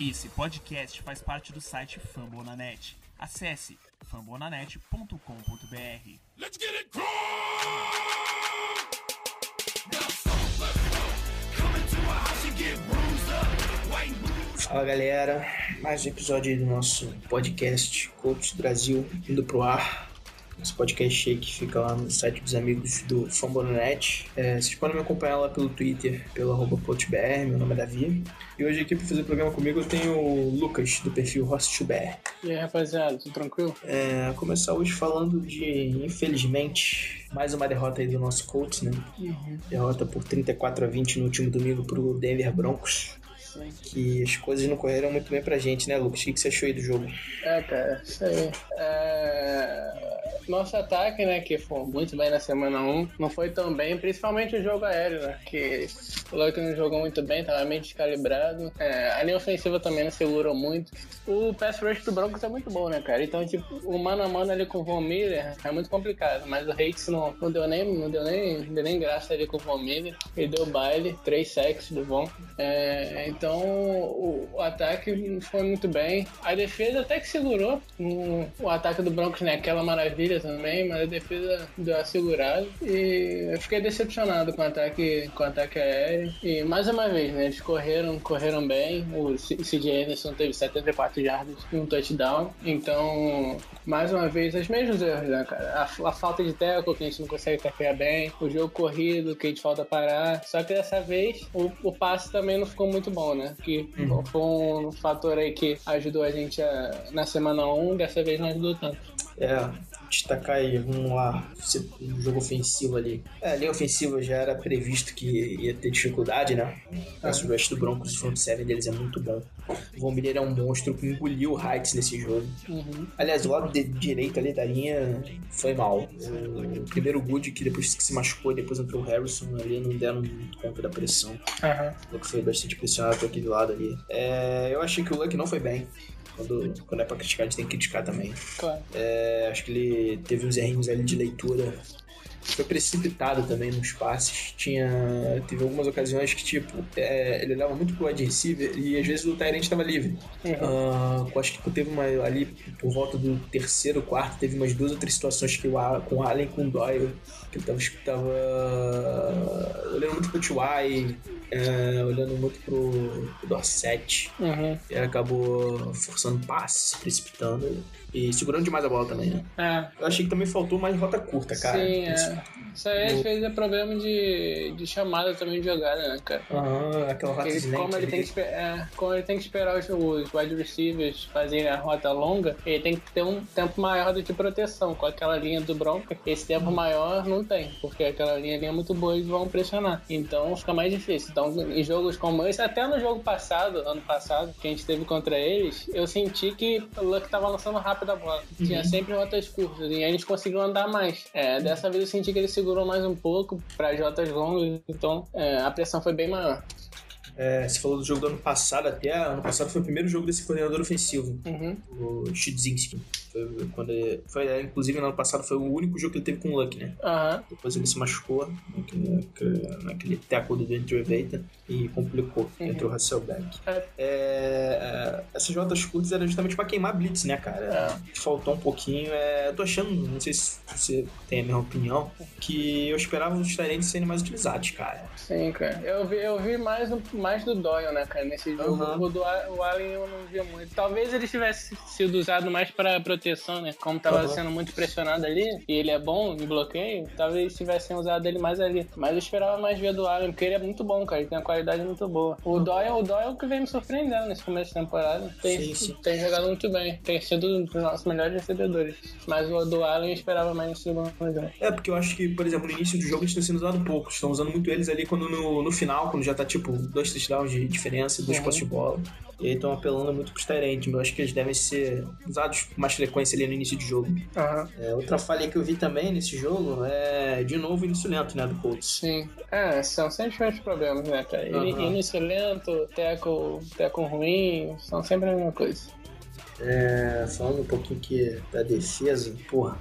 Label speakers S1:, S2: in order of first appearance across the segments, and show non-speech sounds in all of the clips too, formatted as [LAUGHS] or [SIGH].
S1: Esse podcast faz parte do site Fambonanet. Acesse fambonanet.com.br.
S2: Let's get it.
S3: Fala galera, mais um episódio aí do nosso podcast Coach Brasil indo pro ar. Esse podcast aí que fica lá no site dos amigos do Fambonanet. É, vocês podem me acompanhar lá pelo Twitter, pelo arroba CoachBR, meu nome é Davi. E hoje aqui para fazer o programa comigo eu tenho o Lucas, do perfil HostBR.
S4: E aí, rapaziada, tudo tranquilo?
S3: É, começar hoje falando de, infelizmente, mais uma derrota aí do nosso Colts, né? Derrota por 34 a 20 no último domingo pro Denver Broncos. Que as coisas não correram muito bem pra gente, né, Lucas? O que você achou aí do jogo?
S4: É, cara, isso aí. É... Nosso ataque, né, que foi muito bem na semana 1, não foi tão bem, principalmente o jogo aéreo, né, que o Luck não jogou muito bem, tava meio descalibrado. É, a linha ofensiva também não segurou muito. O pass rush do Broncos é muito bom, né, cara? Então, tipo, o mano a mano ali com o Von Miller é muito complicado, mas o Hates não, não deu nem, não deu nem, deu nem graça ali com o Von Miller. Ele deu baile, três sacks do Von. É, então, o, o ataque não foi muito bem. A defesa até que segurou. O, o ataque do Broncos não é aquela maravilha também, mas a defesa deu a segurada. E eu fiquei decepcionado com o ataque, com o ataque aéreo. E mais uma vez, né? Eles correram, correram bem. O CJ Anderson teve 74 jardas e um touchdown. Então, mais uma vez, os mesmos erros, né, cara? A, a falta de tackle, que a gente não consegue taclear bem. O jogo corrido, que a gente falta parar. Só que dessa vez, o, o passe também não ficou muito bom, né? Que foi um fator aí que ajudou a gente a- na semana 1, dessa vez não ajudou tanto.
S3: É, destacar aí, vamos lá, um jogo ofensivo ali. É, a linha ofensiva já era previsto que ia ter dificuldade, né? Mas o resto do Broncos, o front seven deles é muito bom. O Von Miller é um monstro que engoliu o Heights nesse jogo.
S4: Uhum.
S3: Aliás, o lado de- direito ali da linha foi mal. O primeiro Good, que depois que se machucou, depois entrou o Harrison, ali não deram muito conta da pressão.
S4: Aham.
S3: O Luck foi bastante pressionado por aquele lado ali. É, eu achei que o Luck não foi bem. Quando, quando é pra criticar, a gente tem que criticar também.
S4: Claro.
S3: É, acho que ele teve uns errinhos ali de leitura. Foi precipitado também nos passes. Tinha. Teve algumas ocasiões que, tipo, é, ele olhava muito pro wide receiver e às vezes o Tyrant estava livre. Ah, eu acho que teve uma. Ali, por volta do terceiro, quarto, teve umas duas ou três situações que o Al- com o Allen com o Doyle. Que ele tava, tava olhando muito pro T.Y., é, olhando muito pro, pro Dorset.
S4: Uhum.
S3: E acabou forçando passe, se precipitando e segurando demais a bola também, né?
S4: É.
S3: Eu achei que também faltou mais rota curta, cara.
S4: Sim, é. Isso aí às vezes é problema de, de chamada também de jogada, né, cara?
S3: Aham, aquela rota
S4: Ele, como, ele tem que, é, como ele tem que esperar os, os wide receivers fazerem a rota longa, ele tem que ter um tempo maior de proteção. Com aquela linha do Bronco, esse tempo maior não tem, porque aquela linha ali é muito boa e eles vão pressionar. Então fica mais difícil. Então, em jogos como esse, até no jogo passado, ano passado, que a gente teve contra eles, eu senti que o Luck tava lançando rápido a bola. Tinha sempre rotas curtas e aí eles conseguiram andar mais. É, dessa vez eu senti que ele segurou mais um pouco para as rotas longas, então é, a pressão foi bem maior.
S3: É, você falou do jogo do ano passado até. Ano passado foi o primeiro jogo desse coordenador ofensivo,
S4: Uhum.
S3: o Chudzinski. Foi, quando ele, foi, é, inclusive, no ano passado foi o único jogo que ele teve com o Luck, né?
S4: Aham.
S3: Depois ele se machucou naquele, naquele- tackle do Andrew Veta e complicou.
S4: Uhum.
S3: Entrou o Hasselbeck.
S4: É.
S3: É, é, essas rotas curtas eram justamente pra queimar blitz, né, cara? Faltou um pouquinho. É, eu tô achando, não sei se você tem a mesma opinião, que eu esperava os Tyrants serem mais utilizados, cara.
S4: Sim, cara. Eu vi, eu vi mais, mais do Doyle, né, cara, nesse jogo. O, do, o Allen eu não vi muito. Talvez ele tivesse sido usado mais pra proteção, né? Como tava
S3: Aham.
S4: sendo muito pressionado ali, e ele é bom em bloqueio, talvez tivessem usado ele mais ali. Mas eu esperava mais ver do Allen, porque ele é muito bom, cara. Ele tem uma qualidade muito boa. O Doyle, o Doyle que vem me surpreendendo nesse começo de temporada. Tem,
S3: Sim, sim.
S4: tem jogado muito bem. Tem sido um dos nossos melhores recebedores. Mas o do Allen eu esperava mais nesse segundo jogo.
S3: É, porque eu acho que, por exemplo, no início do jogo eles estão sendo usados pouco. Estão usando muito eles ali quando no, no final, quando já tá tipo dois touchdowns de diferença, dois
S4: Uhum.
S3: postes de bola. E aí estão apelando muito pros Tyrants. mas Eu acho que eles devem ser usados com mais frequência ali no início do jogo.
S4: Aham.
S3: É, outra falha que eu vi também nesse jogo é, de novo, o início lento, né, do Colts.
S4: Sim. É, são sempre os problemas, né, cara?
S3: Aham.
S4: Início lento, teco, teco ruim, são sempre a mesma coisa.
S3: É, falando um pouquinho aqui da defesa, porra.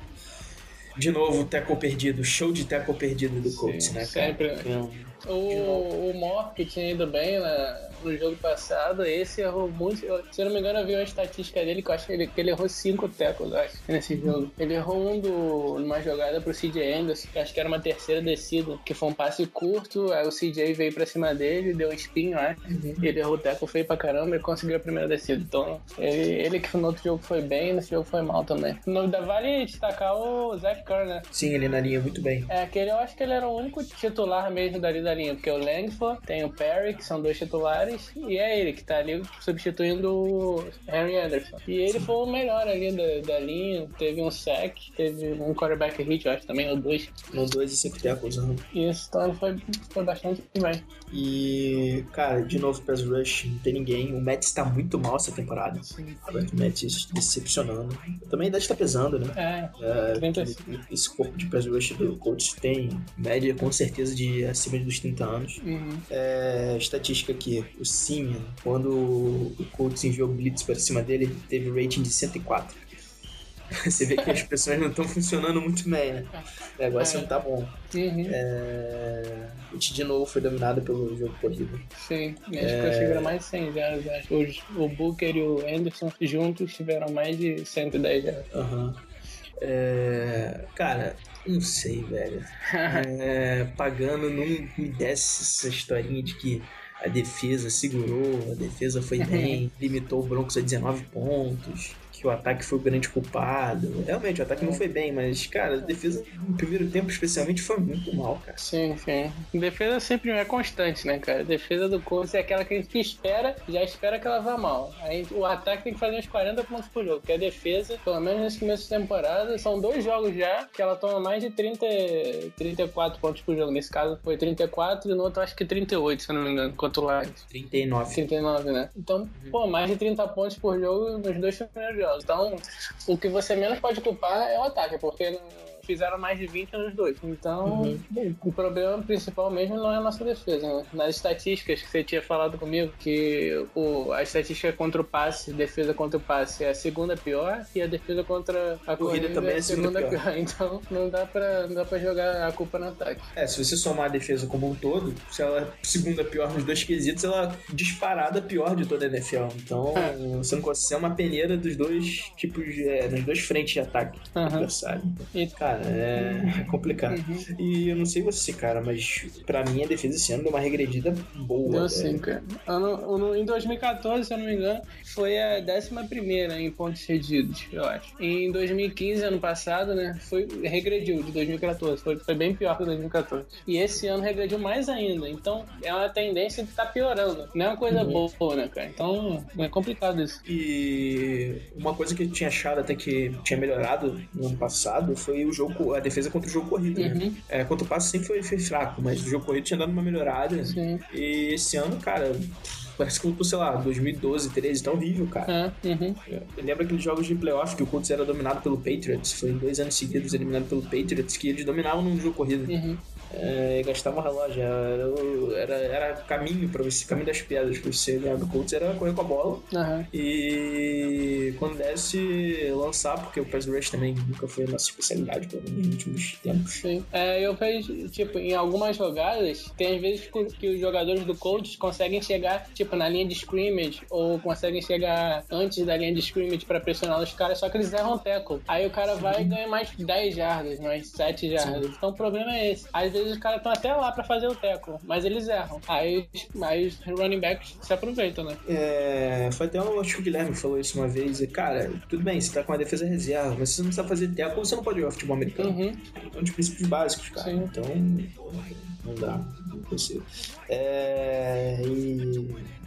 S3: De novo, tackle perdido, show de tackle perdido do Colts, né, cara?
S4: sempre.
S3: Um-
S4: O, o que tinha ido bem na, no jogo passado, esse errou muito. eu- Se eu não me engano, eu vi uma estatística dele que eu acho que ele, que ele errou cinco eu acho, nesse jogo. Ele errou um do, numa jogada pro CJ Anderson, que acho que era uma terceira descida, que foi um passe curto, aí o CJ veio pra cima dele, deu um espinho, acho. Ele errou o tackle feio pra caramba e conseguiu a primeira descida. Então, ele, ele que no outro jogo foi bem, nesse jogo foi mal também. No vale destacar o Zach Kerr, né?
S3: Sim, ele na linha muito bem.
S4: É, aquele eu acho que ele era o único titular mesmo dali da linha, porque o Langford, tem o Perry, que são dois titulares, e é ele que tá ali substituindo o Henry Anderson. E ele foi o melhor ali da, da linha, teve um sack, teve um quarterback hit, eu acho também, ou dois.
S3: No 2 e 5 tackles. né?
S4: Isso, então ele foi, foi bastante bem.
S3: E, cara, de novo, pass rush, não tem ninguém. O Mets tá muito mal essa temporada. Roberto Mets decepcionando. Também ainda está pesando, né?
S4: É,
S3: É,
S4: 35.
S3: esse corpo de pass rush do Colts tem média com certeza de acima dos 30 anos.
S4: Uhum.
S3: É, estatística aqui, o Simeon, quando o Colts enviou blitz para cima dele, teve rating de 104. [LAUGHS] Você vê que as pessoas não estão funcionando muito bem, né? O negócio
S4: É.
S3: não tá bom.
S4: Uhum.
S3: É... O de novo foi dominado pelo jogo corrido.
S4: Sim, eles conseguiram mais de 100 jardas, acho. Os- o Booker e o Anderson juntos tiveram mais de 110 jardas.
S3: Aham. É, Cara, não sei, velho. [LAUGHS] É, Pagando não me desce essa historinha de que a defesa segurou, a defesa foi bem, limitou o Broncos a 19 pontos, que o ataque foi o grande culpado. Realmente, o ataque não foi bem, mas, cara, a defesa no primeiro tempo, especialmente, foi muito mal, cara.
S4: Sim, sim. Defesa sempre é constante, né, cara? Defesa do Colts é aquela que a gente espera, já espera que ela vá mal. Aí o ataque tem que fazer uns 40 pontos por jogo, porque a defesa, pelo menos nesse começo de temporada, são dois jogos já que ela toma mais de 30, 34 pontos por jogo. Nesse caso foi 34 e no outro acho que 38, se eu não me engano, contra o Lions.
S3: 39.
S4: 39, né? Então, pô, mais de 30 pontos por jogo nos dois primeiros jogos. Então, o que você menos pode culpar é o ataque, porque fizeram mais de 20 nos dois. Então, o problema principal mesmo não é a nossa defesa. Né? Nas estatísticas que você tinha falado comigo, que o, a estatística contra o passe, defesa contra o passe é a segunda pior e a defesa contra a corrida,
S3: também é a segunda pior. [LAUGHS]
S4: Então, não dá, pra, não dá pra jogar a culpa no ataque.
S3: É, se você somar a defesa como um todo, se ela é segunda pior nos dois quesitos, ela é disparada pior de toda a NFL. Então, [LAUGHS] você não consegue ser uma peneira dos dois tipos, de, é, nas duas frentes de ataque do
S4: Aham.
S3: adversário.
S4: E-
S3: Cara, é complicado. E eu não sei você, cara, mas pra mim a defesa esse ano deu uma regredida boa.
S4: Deu
S3: velho.
S4: sim, cara. Ano- ano- em 2014, se eu não me engano, foi a 11 em pontos cedidos, eu acho. Em 2015, ano passado, né, foi, regrediu de 2014. Foi, foi bem pior que 2014. E esse ano regrediu mais ainda. Então, é uma tendência de estar piorando. Não é uma coisa boa, né, cara? Então, é complicado isso.
S3: E uma coisa que eu tinha achado até que tinha melhorado no ano passado foi o jogo, a defesa contra o jogo corrido, né?
S4: Uhum.
S3: É, contra o passe sempre foi, foi fraco, mas o jogo corrido tinha dado uma melhorada.
S4: Sim.
S3: E esse ano, cara, parece que voltou, sei lá, 2012, 13, tá horrível, cara.
S4: É, uhum.
S3: Eu lembro aqueles jogos de playoff que o Colts era dominado pelo Patriots. Foi dois anos seguidos eliminado pelo Patriots, que eles dominavam no jogo corrido.
S4: Uhum.
S3: É, gastavam relógio. Era, era, era caminho para você, caminho das pedras pra você ganhar do Colts, era correr com a bola.
S4: Aham.
S3: E quando desse, lançar, porque o pass rush também nunca foi a nossa especialidade, pelo menos nos últimos tempos.
S4: Sim. É, eu vejo, tipo, em algumas jogadas, tem às vezes que, os jogadores do Colts conseguem chegar, tipo, na linha de scrimmage, ou conseguem chegar antes da linha de scrimmage pra pressionar os caras, só que eles erram o tackle. Aí o cara vai e ganha mais 10 jardas, mais 7 jardas. Então o problema é esse. Às vezes os caras estão até lá pra fazer o tackle, mas eles erram. Aí, aí os running backs se aproveitam, né?
S3: É, foi até o acho que o Guilherme falou isso uma vez. E, cara, tudo bem, você tá com uma defesa reserva, mas se você não sabe fazer tackle, você não pode jogar futebol americano.
S4: Uhum.
S3: É um dos princípios básicos, cara.
S4: Sim.
S3: Então, não dá, não consigo. É, e.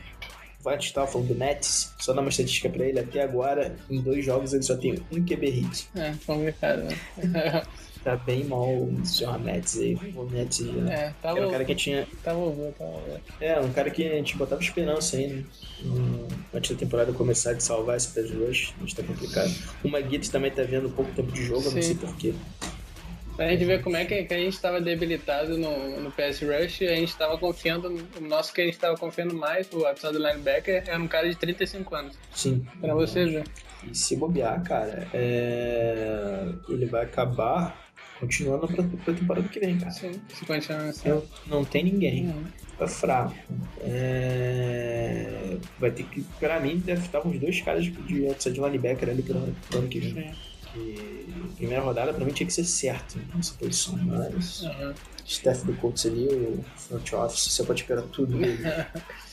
S3: Estava falando do Nets, só dar uma estatística pra ele. Até agora, em dois jogos, ele só tem um QB hit.
S4: É, complicado, né? [LAUGHS]
S3: Tá bem mal o Sr. Nets aí. O Nets né?
S4: É, tava,
S3: Era um cara que tinha.
S4: tava ouvindo, tava ouvindo.
S3: É, um cara que a gente botava esperança ainda. Hum, Antes da temporada começar de salvar esse pass rush, a gente tá complicado. O Maguito também tá vendo pouco tempo de jogo, eu não
S4: Sim.
S3: sei porquê.
S4: Pra gente ver como é que, que a gente estava debilitado no, no PS Rush, a gente estava confiando, o nosso que a gente estava confiando mais, o episódio do linebacker, era um cara de 35 anos.
S3: Sim.
S4: Pra você ver.
S3: E se bobear, cara, é... ele vai acabar continuando pra, pra temporada que vem, cara.
S4: Sim, se continuar assim.
S3: Não, não tem ninguém.
S4: Uhum.
S3: Tá fraco. É... Vai ter que, pra mim, deve estar uns dois caras de outside linebacker ali pro, pro ano que vem. Que primeira rodada pra mim tinha que ser certo nessa posição, mas
S4: Uhum.
S3: staff do Colts ali, o front office, você pode esperar tudo dele. [LAUGHS]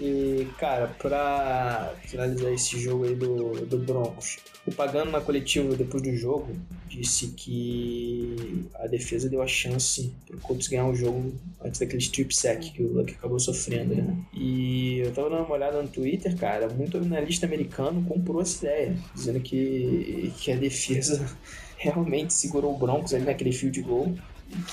S3: E, cara, pra finalizar esse jogo aí do, do Broncos, o Pagano na coletiva depois do jogo disse que a defesa deu a chance pro Colts ganhar o jogo antes daquele strip sack que o Luck acabou sofrendo, né? E eu tava dando uma olhada no Twitter, cara, muito analista americano comprou essa ideia, dizendo que, que a defesa [LAUGHS] realmente segurou o Broncos ali naquele field goal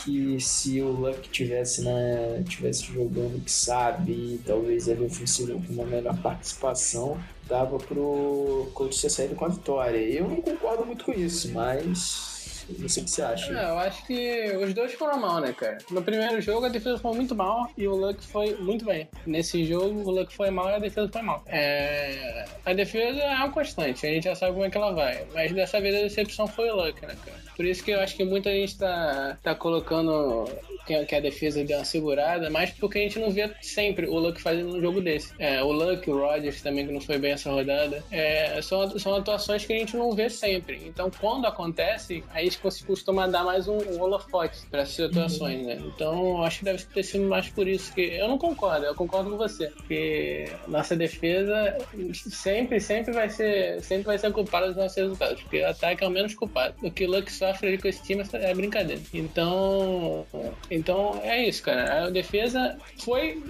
S3: que se o Luck tivesse, na, tivesse jogando que sabe, talvez ele ofensivo com uma melhor participação, dava pro Colts ter saído com a vitória. Eu não concordo muito com isso, mas o que você acha.
S4: É, eu acho que os dois foram mal, né, cara? No primeiro jogo a defesa foi muito mal e o Luck foi muito bem. Nesse jogo o Luck foi mal e a defesa foi mal. É... A defesa é uma constante, a gente já sabe como é que ela vai. Mas dessa vez a decepção foi o Luck, né, cara? Por isso que eu acho que muita gente tá, tá colocando que, a defesa deu uma segurada, mas porque a gente não vê sempre o Luck fazendo um jogo desse. É, o Luck, o Rodgers também, que não foi bem essa rodada. É, são, são atuações que a gente não vê sempre. Então, quando acontece, aí costuma dar mais um, um holofote para essas atuações, né? Então, acho que deve ter sido mais por isso que. Eu não concordo, eu concordo com você. Porque nossa defesa sempre, sempre vai ser, sempre vai ser culpada dos nossos resultados. Porque o ataque é o menos culpado. O que o Luck sofre ali com esse time é brincadeira. Então, então é isso, cara. A defesa foi,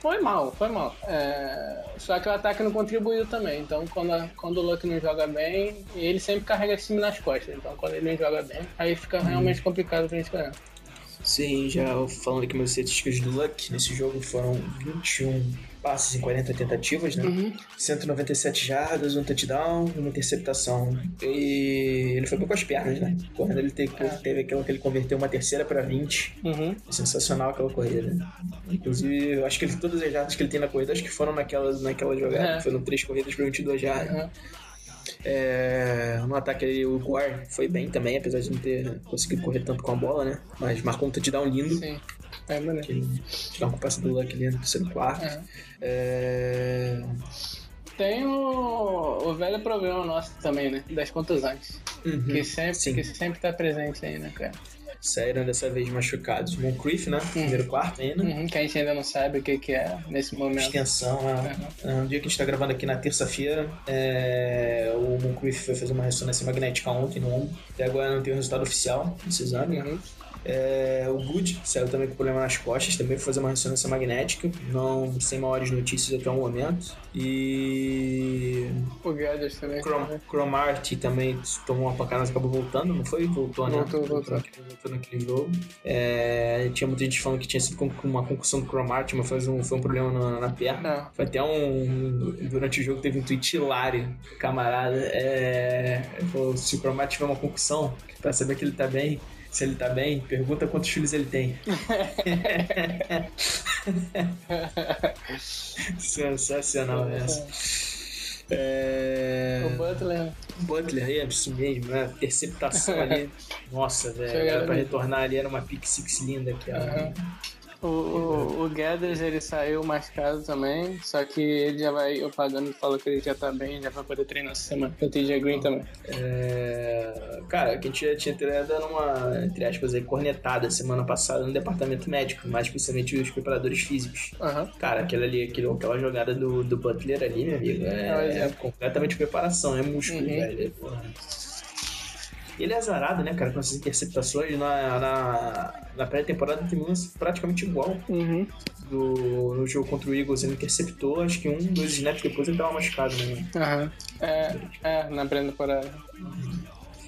S4: foi mal, foi mal. É, só que o ataque não contribuiu também. Então, quando, a- quando o Luck não joga bem, ele sempre carrega esse time nas costas. Então, quando ele não joga bem, aí fica realmente complicado pra gente ganhar.
S3: Sim, já falando aqui meus estatísticas do Luck, nesse jogo foram 21 passes em 40 tentativas, né? 197 jardas, um touchdown e uma interceptação. E ele foi bem com as pernas, né? Correndo ele teve, teve aquela que ele converteu uma terceira para 20.
S4: Uhum.
S3: Sensacional aquela corrida. Inclusive, eu acho que ele, todas as jardas que ele tem na corrida, acho que foram naquela, naquela jogada.
S4: É.
S3: Foram três corridas para 22 jardas.
S4: Uhum.
S3: É, no ataque ali, o Gore foi bem também, apesar de não ter conseguido correr tanto com a bola, né? Mas marcou um touchdown lindo.
S4: Sim. É.
S3: Que tirar um passe do Luck ali no terceiro quarto.
S4: É.
S3: É,
S4: Tem o, o velho problema nosso também, né? Das contusões.
S3: uhum,
S4: Que sempre,
S3: Sim.
S4: que sempre tá presente aí, né, cara?
S3: Saíram dessa vez machucados. Moncrief, né? Primeiro quarto ainda.
S4: Uhum, que a gente ainda não sabe o que, que é nesse momento.
S3: Extensão, né? É, Um dia que a gente tá gravando aqui na terça-feira, é, o Moncrief foi fazer uma ressonância magnética ontem no ombro. Até agora não tem o resultado oficial desse exame.
S4: Uhum.
S3: É, o Good saiu também com problema nas costas, também foi fazer uma ressonância magnética, não sem maiores notícias até o momento. E
S4: O Gathers também.
S3: Crom Cromarty também tomou uma pancada, mas acabou voltando, não foi? Voltou, né?
S4: Voltou, voltou.
S3: naquele- voltou naquele jogo. É, tinha muita gente falando que tinha sido uma concussão do Cromarty, mas foi um, foi um problema na, na perna. Foi até um. Durante o jogo teve um tweet hilário, camarada. É, falou: se o Cromarty tiver uma concussão, pra saber que ele tá bem. Se ele tá bem, pergunta quantos filhos ele tem. Sensacional essa. É...
S4: O Butler.
S3: Butler é isso mesmo, né? Interceptação ali. [LAUGHS] Nossa, velho. Era pra retornar ali, era uma pick six linda aqui, ó.
S4: O, o, o Gathers, ele saiu machucado também, só que ele já vai, o Pagano falou que ele já tá bem, já vai poder treinar essa semana. O TJ Green também.
S3: É... Cara, que a gente tinha até dando uma, entre aspas, aí, cornetada semana passada no departamento médico, mais especialmente os preparadores físicos.
S4: Aham.
S3: Cara, aquela ali, aquele, aquela jogada do, do Butler ali, meu amigo,
S4: É
S3: é, é completamente preparação, é músculo,
S4: Uhum.
S3: velho. Porra. Ele é azarado, né, cara, com essas interceptações na, na, na pré-temporada tem um lance praticamente igual
S4: Uhum.
S3: do, no jogo contra o Eagles, ele interceptou, acho que um, dois snaps depois ele tava machucado, né?
S4: Aham. É, é, na pré-temporada.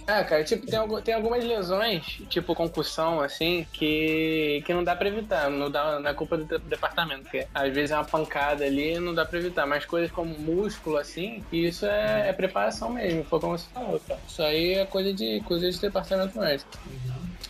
S4: É, cara, tipo, tem, tem algumas lesões, tipo concussão, assim, que, que não dá pra evitar, não dá na culpa do de- departamento, porque às vezes é uma pancada ali não dá pra evitar, mas coisas como músculo, assim, isso é, é preparação mesmo, foi como você falou, cara. Isso aí é coisa de, coisa de departamento médico.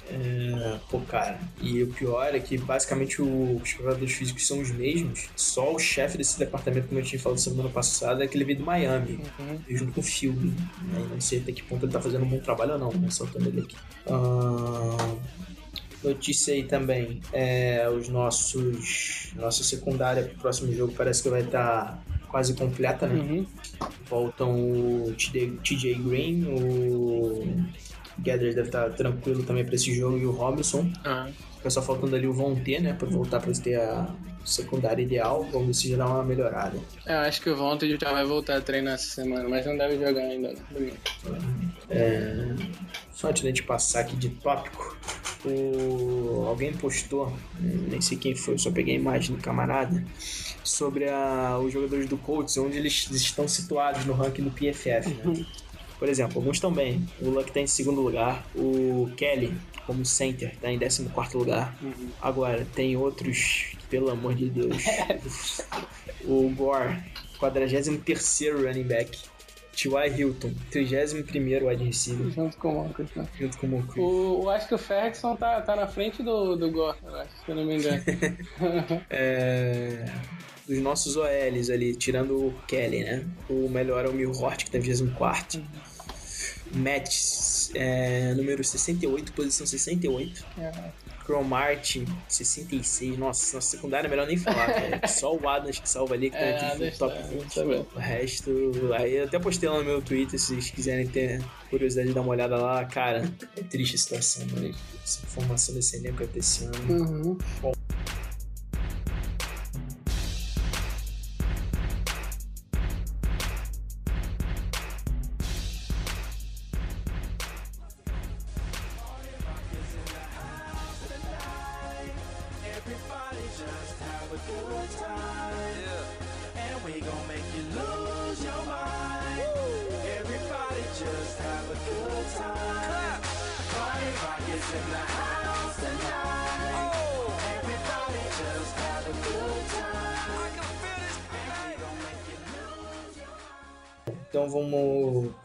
S3: É, pô, cara, e o pior é que basicamente o- os preparadores físicos são os mesmos, só o chefe desse departamento, como eu tinha falado semana passada, é que ele veio do Miami,
S4: Uhum.
S3: junto com o Field, né? Não sei até que ponto ele tá fazendo um bom trabalho ou não, né? Soltando ele aqui. Ah, notícia aí também, é, os nossos, nossa secundária pro próximo jogo parece que vai estar quase completa, né?
S4: Uhum.
S3: Voltam o TJ, TJ Green, o Gathers deve estar tranquilo também pra esse jogo e o Robinson.
S4: Ah,
S3: Fica só faltando ali o Von T, né? Pra voltar pra ter a secundária ideal. Vamos ver se já dá uma melhorada.
S4: eu acho que o Vontae já vai voltar a treinar essa semana, mas não deve jogar ainda. né.
S3: É, Só antes da gente passar aqui de tópico, o... alguém postou, nem sei quem foi, só peguei a imagem do camarada, sobre a... os jogadores do Colts, onde eles estão situados no ranking do PFF. Né? [LAUGHS] Por exemplo, alguns estão bem. O Luck está em segundo lugar, o Kelly, como center, está em 14 lugar. Agora, tem outros, que, pelo amor de Deus. [LAUGHS] o Gore, 43 running back. T.Y. Hilton, 31 wide receiver,
S4: Junto com o Marcos, né?
S3: junto com o Moncrief.
S4: O, eu acho que o Ferguson tá, tá na frente do, do Gore, eu acho, se eu não me engano. [LAUGHS]
S3: É, dos nossos OLs ali, tirando o Kelly, né? O melhor é o Milhort, que tá em 24. Matt, é, número 68, posição 68.
S4: É.
S3: Crow Martin, 66. Nossa, nossa secundária é melhor nem falar, [LAUGHS] velho. Só o Adams que salva ali, que tá
S4: É,
S3: aqui no
S4: Adams
S3: top
S4: tá,
S3: 20.
S4: tá bem.
S3: O resto, aí eu até postei lá no meu Twitter, se vocês quiserem ter curiosidade de dar uma olhada lá. Cara, é triste a situação, mano. Essa formação desse elenco até esse ano.
S4: Uhum.
S2: Everybody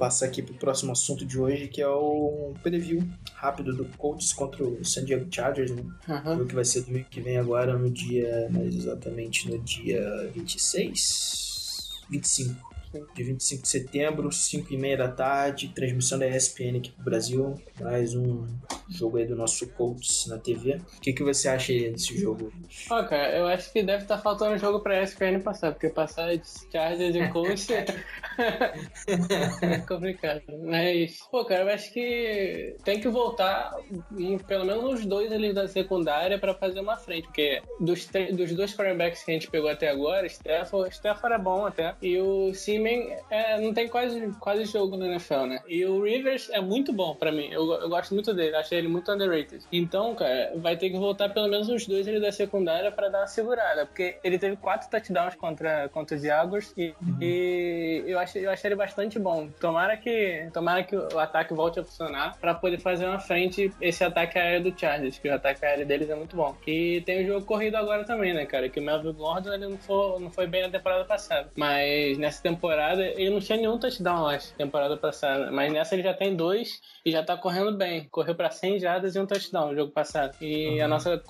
S3: passar aqui pro próximo assunto de hoje, que é o preview rápido do Colts contra o San Diego Chargers, né? Jogo que vai ser domingo que vem agora, no dia, mais exatamente no dia 26? 25.
S4: Sim.
S3: Dia 25 de setembro, 5 e meia da tarde, transmissão da ESPN aqui pro Brasil. Mais um jogo aí do nosso Colts na TV. O que, que você acha desse jogo?
S4: Ó, cara, eu acho que deve estar faltando jogo pra SPN passar, porque passar de Chargers e Colts [LAUGHS] é complicado. Mas, pô, cara, eu acho que tem que voltar pelo menos os dois ali da secundária pra fazer uma frente, porque dos, dos dois quarterbacks que a gente pegou até agora, Stafford, Stafford é bom até, e o Seaman é, não tem quase, quase jogo na NFL, né? E o Rivers é muito bom pra mim, eu, eu gosto muito dele, achei ele muito underrated. Então, cara, vai ter que voltar pelo menos os dois ali da secundária pra dar uma segurada, porque ele teve quatro touchdowns contra, contra os Jaguars e, e eu, achei, eu achei ele bastante bom. Tomara que, tomara que o ataque volte a funcionar pra poder fazer uma frente esse ataque aéreo do Chargers, que o ataque aéreo deles é muito bom. E tem o jogo corrido agora também, né, cara? Que o Melvin Gordon ele não foi, não foi bem na temporada passada. Mas nessa temporada ele não tinha nenhum touchdown, acho, temporada passada. Mas nessa ele já tem dois e já tá correndo bem. Correu pra 100 jardas e um touchdown no jogo passado. E a, nossa,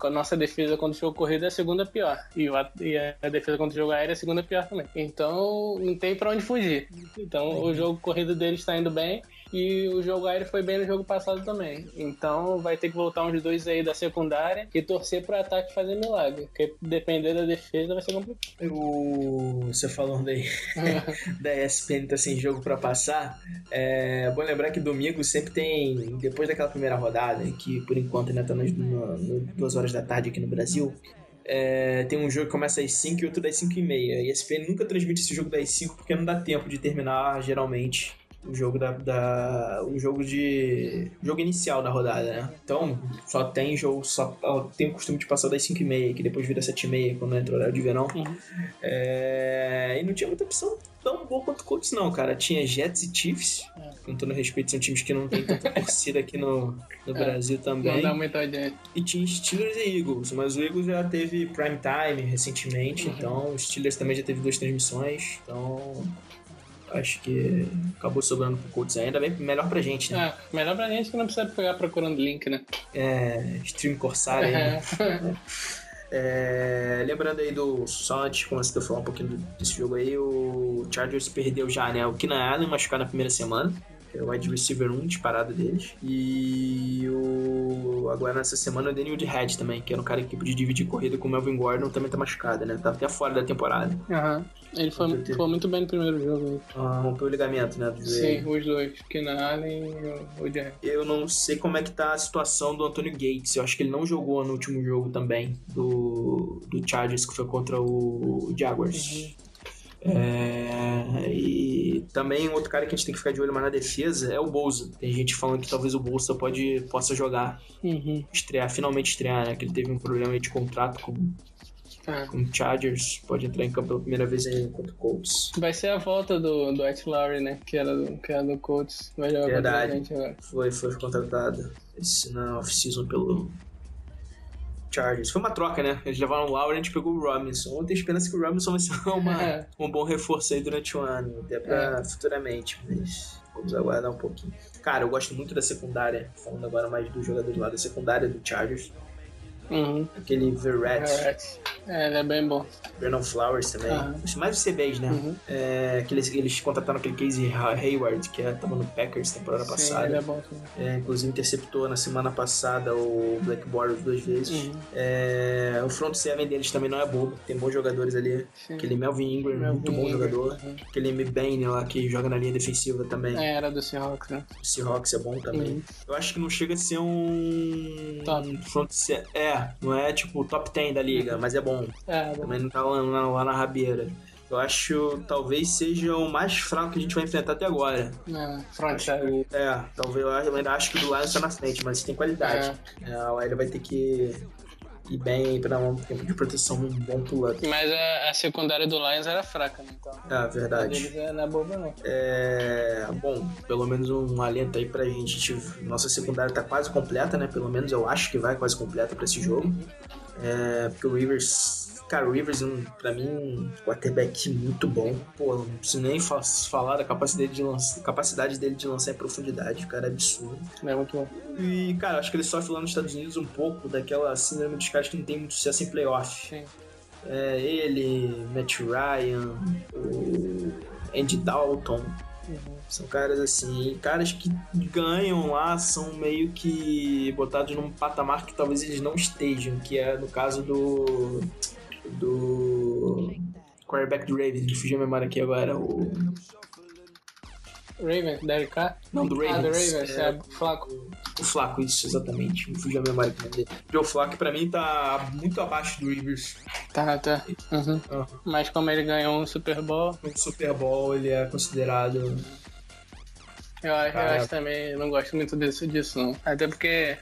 S4: a nossa defesa contra o jogo corrido é a segunda pior. E, o a... e a defesa contra o jogo aéreo é a segunda pior também. Então não tem pra onde fugir. Então o jogo corrido deles tá indo bem. E o jogo aéreo foi bem no jogo passado também. Então vai ter que voltar uns dois aí da secundária e torcer pro ataque fazer milagre. Porque depender da defesa vai ser complicado.
S3: O... Você falando aí [LAUGHS] da ESPN tá sem jogo pra passar. É bom lembrar que domingo sempre tem, depois daquela primeira rodada, que por enquanto ainda tá nas duas horas da tarde aqui no Brasil. é, tem um jogo que começa às 5 e outro das 5 e meia. E a ESPN nunca transmite esse jogo das 5 porque não dá tempo de terminar, geralmente, o jogo da, da o jogo de jogo inicial da rodada, né? Então, só tem jogo, só tem o costume de passar das 5 e meia, que depois vira 7 e meia quando entra o horário de verão.
S4: Uhum.
S3: É, e não tinha muita opção tão boa quanto o Colts, não, cara. Tinha Jets e Chiefs. Com todo respeito, são times que não tem tanta [LAUGHS] torcida aqui no, no
S4: É,
S3: Brasil
S4: Não
S3: também.
S4: dá muita audiência.
S3: E tinha Steelers e Eagles, mas o Eagles já teve prime time recentemente,
S4: Uhum.
S3: então o Steelers também já teve duas transmissões, então Acho que acabou sobrando pro Colts ainda bem melhor pra gente, né?
S4: É, melhor pra gente que não precisa ficar procurando link, né?
S3: É, Stream Corsair. aí, né? É, lembrando aí do. Só antes, como você falar um pouquinho desse jogo aí, o Chargers perdeu já, né? O Keenan Allen machucado na primeira semana. Que é o wide receiver 1 disparado deles. E o. Agora nessa semana o Daniel de Head também, que era um cara que podia dividir corrida com o Melvin Gordon, também tá machucado, né? Tá até fora da temporada.
S4: Aham. Ele foi,
S3: Entendi.
S4: foi muito bem no primeiro jogo.
S3: Ah, rompeu o ligamento, né?
S4: Sim, os dois. Keenan Allen e o- Jerry.
S3: Eu não sei como é que tá a situação do Antonio Gates. Eu acho que ele não jogou no último jogo também do, do Chargers, que foi contra o Jaguars. É, e também outro cara que a gente tem que ficar de olho mais na defesa é o Bolsa. Tem gente falando que talvez o Bolsa pode, possa jogar,
S4: Uhum.
S3: estrear, finalmente estrear, né? Que ele teve um problema de contrato com,
S4: Ah.
S3: com o Chargers. Pode entrar em campo pela primeira vez aí contra o Colts.
S4: Vai ser a volta do, do Ed Lowry, né? Que era do, que era do Colts. Vai jogar contra a
S3: Verdade.
S4: gente agora.
S3: Foi, foi contratado esse, na off-season pelo Chargers. Foi uma troca, né? Eles levaram o Lowry e a gente pegou o Robinson. Eu tenho esperança que o Robinson vai ser [LAUGHS] uma,
S4: É.
S3: um bom reforço aí durante o ano, até pra futuramente, mas vamos aguardar um pouquinho. Cara, eu gosto muito da secundária, falando agora mais dos jogadores lá da secundária do Chargers.
S4: Uhum.
S3: Aquele Verrett,
S4: Alright. É, ele é bem bom.
S3: Vernon Flowers também. Acho mais os CBs, né?
S4: Uhum.
S3: É, que eles, eles contrataram aquele Casey Hayward, que é, tava no Packers temporada
S4: Sim,
S3: passada.
S4: ele é bom também.
S3: É, inclusive interceptou na semana passada o Black Bortles duas vezes.
S4: Uhum.
S3: É, o front seven deles também não é bobo, tem bons jogadores ali.
S4: Sim.
S3: Aquele Melvin Ingram,
S4: Melvin
S3: muito bom
S4: Ingram,
S3: jogador.
S4: uhum.
S3: Aquele M. Bain lá que joga na linha defensiva também.
S4: É, era do Seahawks, né?
S3: O Seahawks é bom também.
S4: Uhum.
S3: Eu acho que não chega a ser um.
S4: Top.
S3: front se... É, não é tipo top 10 da liga, mas é bom.
S4: É, bom.
S3: Também não tá lá, lá- na rabeira. Eu acho talvez seja o mais fraco que a gente vai enfrentar até agora.
S4: É,
S3: que- é, talvez eu ainda acho que o do Lions tá na frente, mas tem qualidade. É, a OL vai ter que ir bem pra dar um tempo de proteção um bom pulo.
S4: Mas a, a secundária do Lions era fraca, né? Então.
S3: É,
S4: A
S3: verdade.
S4: é- não é boba, não.
S3: É, bom, pelo menos um alento aí pra gente. Nossa secundária tá quase completa, né? Pelo menos eu acho que vai quase completa pra esse jogo. É, porque o Rivers. Cara, o Rivers, um, pra mim, um quarterback muito bom. Pô, não preciso nem fa- falar da capacidade, de lança, capacidade dele de lançar em profundidade. O cara é absurdo.
S4: É muito bom.
S3: E, cara, acho que ele sofre lá nos Estados Unidos um pouco daquela síndrome dos caras que não tem muito sucesso em playoff.
S4: Sim.
S3: É, ele, Matt Ryan, o Andy Dalton.
S4: Uhum.
S3: São caras assim, caras que ganham lá são meio que botados num patamar que talvez eles não estejam, que é no caso do. Do. quarterback do Ravens, me fugiu a memória aqui agora, o.
S4: Ravens, Derek Carr?
S3: Não, do Ravens.
S4: Ah, do Ravens,
S3: É.
S4: é, Flaco.
S3: O Flaco, isso, exatamente. Me fugiu a memória aqui. Joe Flaco, pra mim, tá muito abaixo do Rivers.
S4: Tá, tá. Uhum.
S3: Ah,
S4: Mas como ele ganhou um Super Bowl,
S3: No Super Bowl, ele é considerado.
S4: eu, acho- eu acho também, eu não gosto muito disso, disso não. Até porque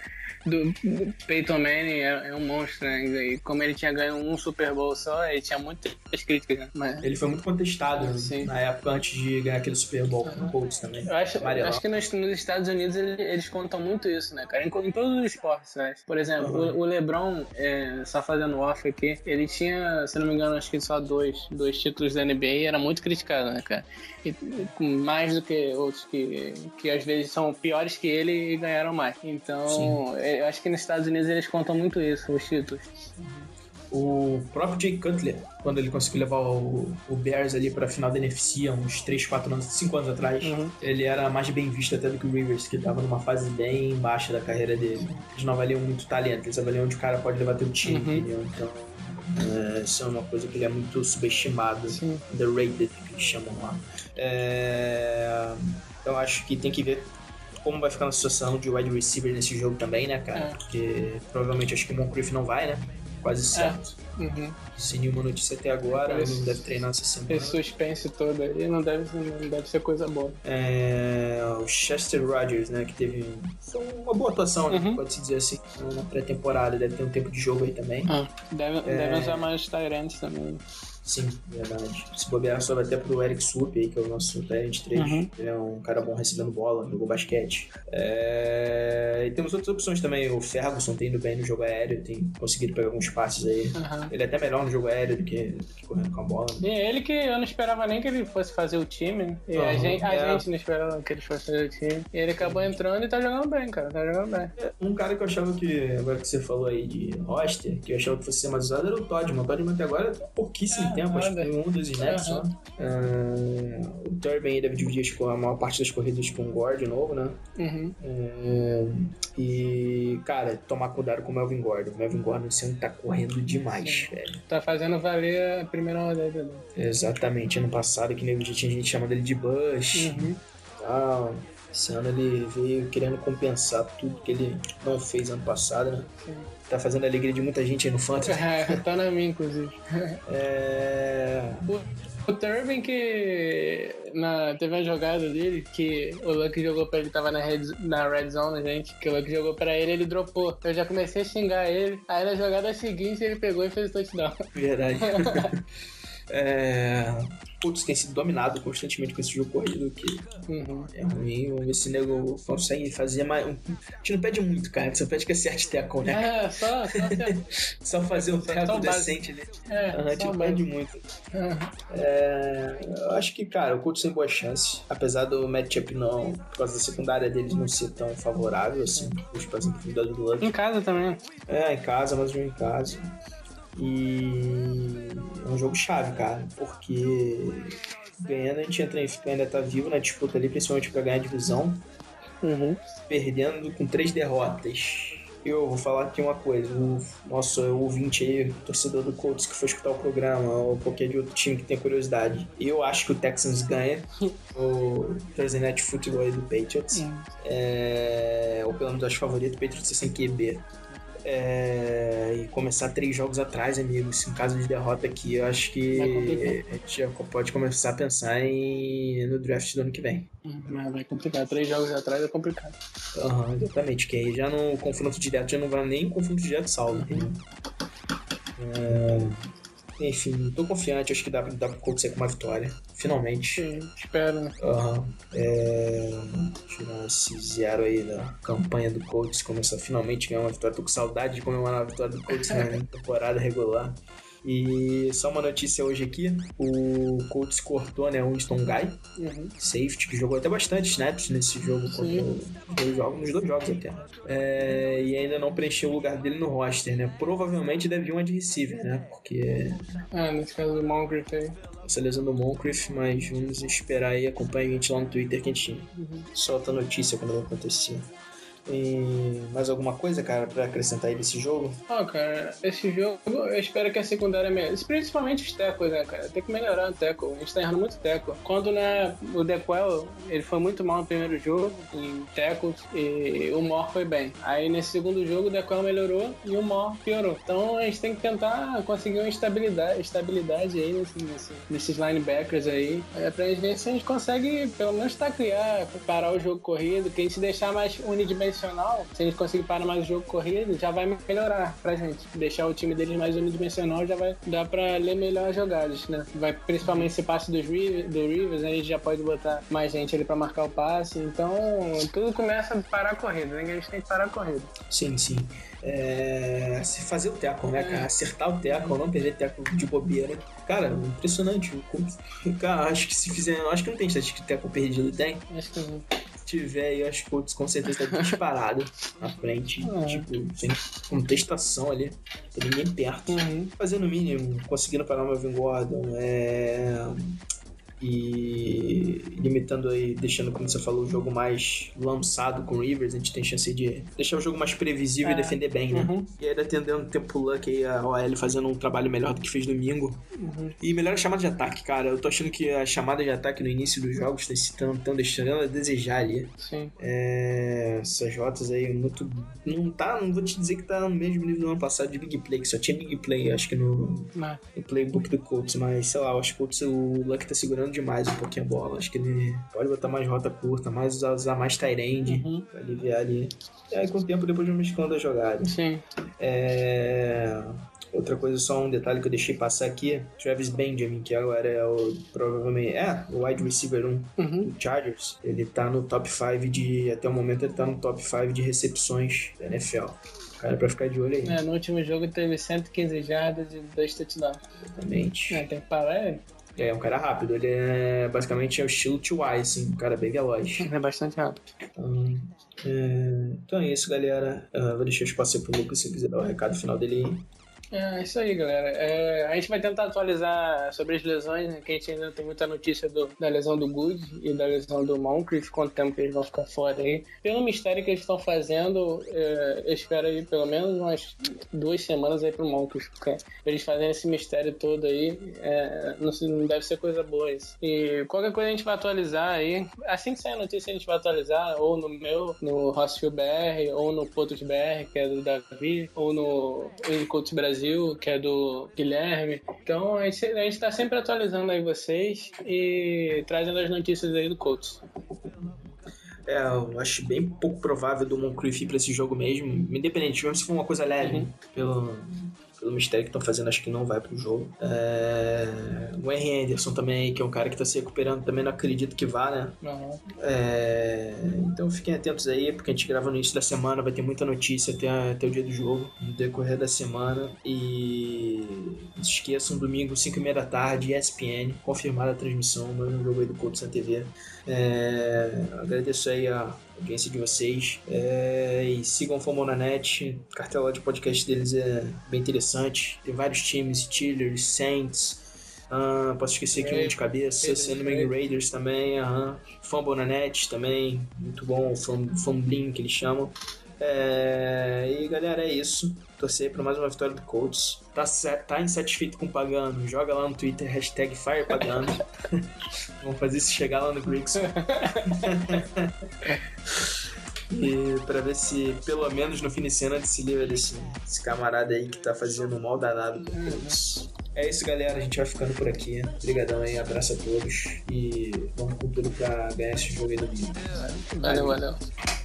S4: do, do Peyton Manning é, é um monstro, né? E como ele tinha ganho um Super Bowl só, ele tinha muitas críticas, né? Mas
S3: Ele foi muito contestado
S4: Sim.
S3: na época antes de ganhar aquele Super Bowl com o Colts também.
S4: eu acho, eu
S3: Amarelão.
S4: acho que nos, nos Estados Unidos ele- eles contam muito isso, né, cara? Em, em todos os esportes, né? Por exemplo,
S3: Uhum.
S4: o, o LeBron, é, só fazendo off aqui, ele tinha, se não me engano, acho que só dois, dois títulos da NBA e era muito criticado, né, cara? E, mais do que outros que, que às vezes são piores que ele e ganharam mais. Então, é, eu acho que nos Estados Unidos eles contam muito isso, os títulos.
S3: O próprio Jay Cutler, quando ele conseguiu levar o, o Bears ali pra final da NFC há uns 3, 4 anos, 5 anos atrás,
S4: Uhum.
S3: ele era mais bem visto até do que o Rivers, que tava numa fase bem baixa da carreira dele. Eles não avaliam muito talento, eles avaliam onde o cara pode levar teu time,
S4: Uhum.
S3: entendeu? Então, é, isso é uma coisa que ele é muito subestimado,
S4: Sim.
S3: underrated, que eles chamam lá. É, eu acho que tem que ver como vai ficar na situação de wide receiver nesse jogo também, né, cara?
S4: É.
S3: Porque provavelmente acho que o Moncrief não vai, né? Quase certo.
S4: Uhum.
S3: Sem nenhuma notícia até agora,
S4: Esse-
S3: não deve treinar essa semana.
S4: Esse suspense todo aí não deve, não deve ser coisa boa.
S3: É, o Chester Rogers, né, que teve uma boa atuação, né,
S4: Uhum.
S3: pode-se dizer assim, na pré-temporada, deve ter um tempo de jogo aí também.
S4: Ah, deve,
S3: É.
S4: deve usar mais Tyrants também.
S3: Sim, verdade. Se bobear, sobe até pro Eric Sup aí, que é o nosso Tyrant 3.
S4: Uhum.
S3: Ele é um cara bom recebendo bola, jogou basquete. É... E temos outras opções também. O Ferguson tem indo bem no jogo aéreo, tem conseguido pegar alguns passes aí.
S4: Aham.
S3: Ele é até melhor no jogo aéreo do que, do que correndo com a bola.
S4: E ele que eu não esperava nem que ele fosse fazer o time, né? E a,
S3: Aham,
S4: gente, a
S3: é.
S4: gente não esperava que ele fosse fazer o time. E ele acabou entrando e tá jogando bem, cara. Tá jogando bem.
S3: Um cara que eu achava que, agora que você falou aí de roster, que eu achava que fosse ser mais usado era o Todman. O Todman até agora tem pouquíssimo
S4: É,
S3: tempo, acho que foi um dos snaps só.
S4: Aham.
S3: Ah, o Turbin aí deve dividir que a maior parte das corridas com o Gore de novo, né?
S4: Uhum.
S3: É, e, cara, tomar cuidado com o Melvin Gordon. O Melvin Gordon esse ano tá correndo demais, velho.
S4: Tá fazendo valer a primeira rodada dele.
S3: Exatamente, ano passado que já tinha gente chamando ele de Bush
S4: Uhum.
S3: tal. Esse ano ele veio querendo compensar tudo que ele não fez ano passado, né?
S4: Sim.
S3: Tá fazendo a alegria de muita gente aí no Fantasy. [LAUGHS]
S4: É, tá na minha, inclusive.
S3: É...
S4: O Turbin que na, teve uma jogada dele que o Luck jogou pra ele, tava na red, na red zone, gente, que o Luck jogou pra ele ele dropou. Eu já comecei a xingar ele. Aí na jogada seguinte ele pegou e fez o touchdown.
S3: Verdade. [LAUGHS] é... Putz, tem sido dominado constantemente com esse jogo corrido que
S4: Uhum.
S3: é ruim. Vamos ver se o nego consegue fazer mais. um- A gente não pede muito, cara. Só pede que acerte tackle, né?
S4: É, só, só [LAUGHS]
S3: Só fazer um tackle decente ali.
S4: É,
S3: A gente não
S4: mais.
S3: pede muito.
S4: Uhum.
S3: É, eu acho que, cara, o Colts tem boa chance. Apesar do matchup não, por causa da secundária deles não ser tão favorável, assim, os para do Luck.
S4: Em casa também.
S3: É, em casa, mas um em casa. E é um jogo chave, cara, porque ganhando a gente entra em, ainda tá vivo na disputa ali, principalmente pra ganhar a divisão,
S4: Uhum.
S3: perdendo com três derrotas. Eu vou falar aqui uma coisa, o nosso ouvinte aí, torcedor do Colts que for escutar o programa, ou qualquer de outro time que tenha curiosidade, eu acho que o Texans ganha [LAUGHS] o Thursday Night Football aí do Patriots.
S4: Uhum.
S3: É, ou pelo menos acho favorito, o Patriots é sem QB. É, e começar três jogos atrás, amigos. Em caso de derrota aqui, eu acho que a gente já pode começar a pensar em, no draft do ano que vem.
S4: Uhum. Mas vai complicar. Três jogos atrás é complicado.
S3: Aham, exatamente. Que aí já no confronto direto já não vai nem confronto direto salvo, entendeu? É, enfim, tô confiante, acho que dá, dá pra acontecer com uma vitória. Finalmente.
S4: Sim, espero, né?
S3: Aham. É... Tirar esse zero aí da campanha do Colts, começar finalmente a ganhar uma vitória. Tô com saudade de comemorar a vitória do Colts na temporada regular. E só uma notícia hoje aqui: o Colts cortou, né, o Winston Guy,
S4: Uhum.
S3: safety, que jogou até bastante snaps nesse jogo, dois jogos, nos dois jogos até. É, e ainda não preencheu o lugar dele no roster, né? Provavelmente deve vir uma de receiver, né? Porque
S4: Ah, nesse caso do Moncrief aí.
S3: essa lesão do Moncrief, mas vamos esperar aí, acompanha a gente lá no Twitter que a gente
S4: Uhum.
S3: solta a notícia quando vai acontecer. E mais alguma coisa, cara, pra acrescentar aí desse jogo?
S4: Ó, cara, esse jogo eu espero que a secundária melhore. Principalmente os tecos, né, cara? Tem que melhorar o teco. A gente tá errando muito teco. Quando né, o Dequel, ele foi muito mal no primeiro jogo, em tecos, e o Mor foi bem. Aí nesse segundo jogo o Dequel melhorou e o Mor piorou. Então a gente tem que tentar conseguir uma estabilidade, estabilidade aí nesse, nesse- nesses linebackers aí. É pra gente ver se a gente consegue pelo menos taclear, parar o jogo corrido, que a gente deixar mais unidimensional, se a gente conseguir parar mais o jogo corrido, já vai melhorar pra gente. Deixar o time deles mais unidimensional já vai dar pra ler melhor as jogadas, né? Vai principalmente esse passe dos Rivers, do Rivers, aí a gente já pode botar mais gente ali pra marcar o passe. Então, tudo começa a parar a corrida, né? A gente tem que parar a corrida.
S3: Sim, sim. É, se fazer o teco, né, cara? Acertar o teco, não perder teco de bobeira. Cara, impressionante. [LAUGHS] Cara, acho que se fizer. Acho que não tem estatística de teco perdido, tem?
S4: Acho que não.
S3: Tiver aí, eu acho que com certeza tá disparado na frente. Tipo, sem contestação ali. Tem ninguém perto.
S4: Uhum.
S3: fazendo o mínimo, conseguindo parar o Melvin Gordon, é... e limitando aí, deixando, como você falou, o jogo mais lançado com o Rivers, a gente tem chance de deixar o jogo mais previsível
S4: É.
S3: e defender bem, né?
S4: Uhum.
S3: E ainda tendendo tempo luck aí a OL fazendo um trabalho melhor do que fez domingo.
S4: Uhum.
S3: E melhor a chamada de ataque, cara. Eu tô achando que a chamada de ataque no início dos jogos estão deixando a desejar ali.
S4: Sim.
S3: É, essas rotas aí muito. Não tá, não vou te dizer que tá no mesmo nível do ano passado de Big Play, que só tinha Big Play, acho que no,
S4: Mas,
S3: no playbook do Colts, mas sei lá, eu acho que o Colts, o Luck tá segurando demais um pouquinho a bola. Acho que ele pode botar mais rota curta, mais usar, usar mais end
S4: Uhum.
S3: pra aliviar ali. E aí com o tempo depois vamos mesclando a jogada.
S4: Sim.
S3: É... Outra coisa, só um detalhe que eu deixei passar aqui: Travis Benjamin, que agora é o provavelmente é o wide receiver 1
S4: Uhum.
S3: do Chargers, ele tá no top 5 de. Até o momento ele tá no top 5 de recepções da NFL. Cara, pra ficar de olho aí.
S4: É, no último jogo teve 115 jardas e 2 touchdowns.
S3: Exatamente.
S4: É, tem que parar ele.
S3: É, um cara rápido. Ele é basicamente é o estilo T.Y., assim, um cara bem veloz. [LAUGHS]
S4: É bastante rápido.
S3: Então é, então é isso, galera. Ah, vou deixar o espaço aí pro Lucas se quiser dar o recado final dele aí.
S4: É isso aí, galera. É, a gente vai tentar atualizar sobre as lesões, né, que a gente ainda tem muita notícia do- da lesão do Good e da lesão do Moncrief, quanto tempo que eles vão ficar fora aí. Pelo mistério que eles estão fazendo, é, eu espero aí pelo menos umas duas semanas aí pro Moncrief, porque eles fazerem esse mistério todo aí, é, não, não deve ser coisa boa isso. E qualquer coisa a gente vai atualizar aí. Assim que sair a notícia a gente vai atualizar, ou no meu, no Rossfield BR, ou no Potos BR, que é do Davi, ou no Coach Brasil, que é do Guilherme. Então a gente, a gente tá sempre atualizando aí vocês e trazendo as notícias aí do Coach.
S3: É, eu acho bem pouco provável do Moncrief ir pra esse jogo mesmo. Independente, mesmo se for uma coisa leve,
S4: Uhum.
S3: pelo, pelo mistério que estão fazendo, acho que não vai pro jogo. É, o Henry Anderson também, que é um cara que tá se recuperando, também não acredito que vá, né?
S4: Uhum.
S3: É, então fiquem atentos aí, porque a gente grava no início da semana, vai ter muita notícia até, até o dia do jogo, no decorrer da semana. E não se esqueçam, domingo, 5 e meia da tarde, ESPN, confirmada a transmissão, mais um jogo aí do Couto na TV. É, agradeço aí a audiência de vocês. É, e sigam o na Net, cartela de podcast deles é bem interessante. Tem vários times, Steelers, Saints. Ah, posso esquecer aqui um de cabeça,
S4: Raiders,
S3: se não me engano, Raiders também, aham. Fumble na net também, muito bom, Fum- Fumbling que eles chamam. É, e galera, é isso. Torcer para mais uma vitória do Colts. Tá, tá insatisfeito com o Pagano? Joga lá no Twitter, hashtag FirePagano. [LAUGHS] Vamos fazer isso chegar lá no Grigson. [LAUGHS] e pra ver se, pelo menos no fim de cena, ele se livra desse, desse camarada aí que tá fazendo um mal danado pro Colts. É isso, galera. A gente vai ficando por aqui. Obrigadão aí, abraço a todos. E vamos com tudo pra ganhar esse jogo aí domingo.
S4: Valeu, valeu.
S2: Every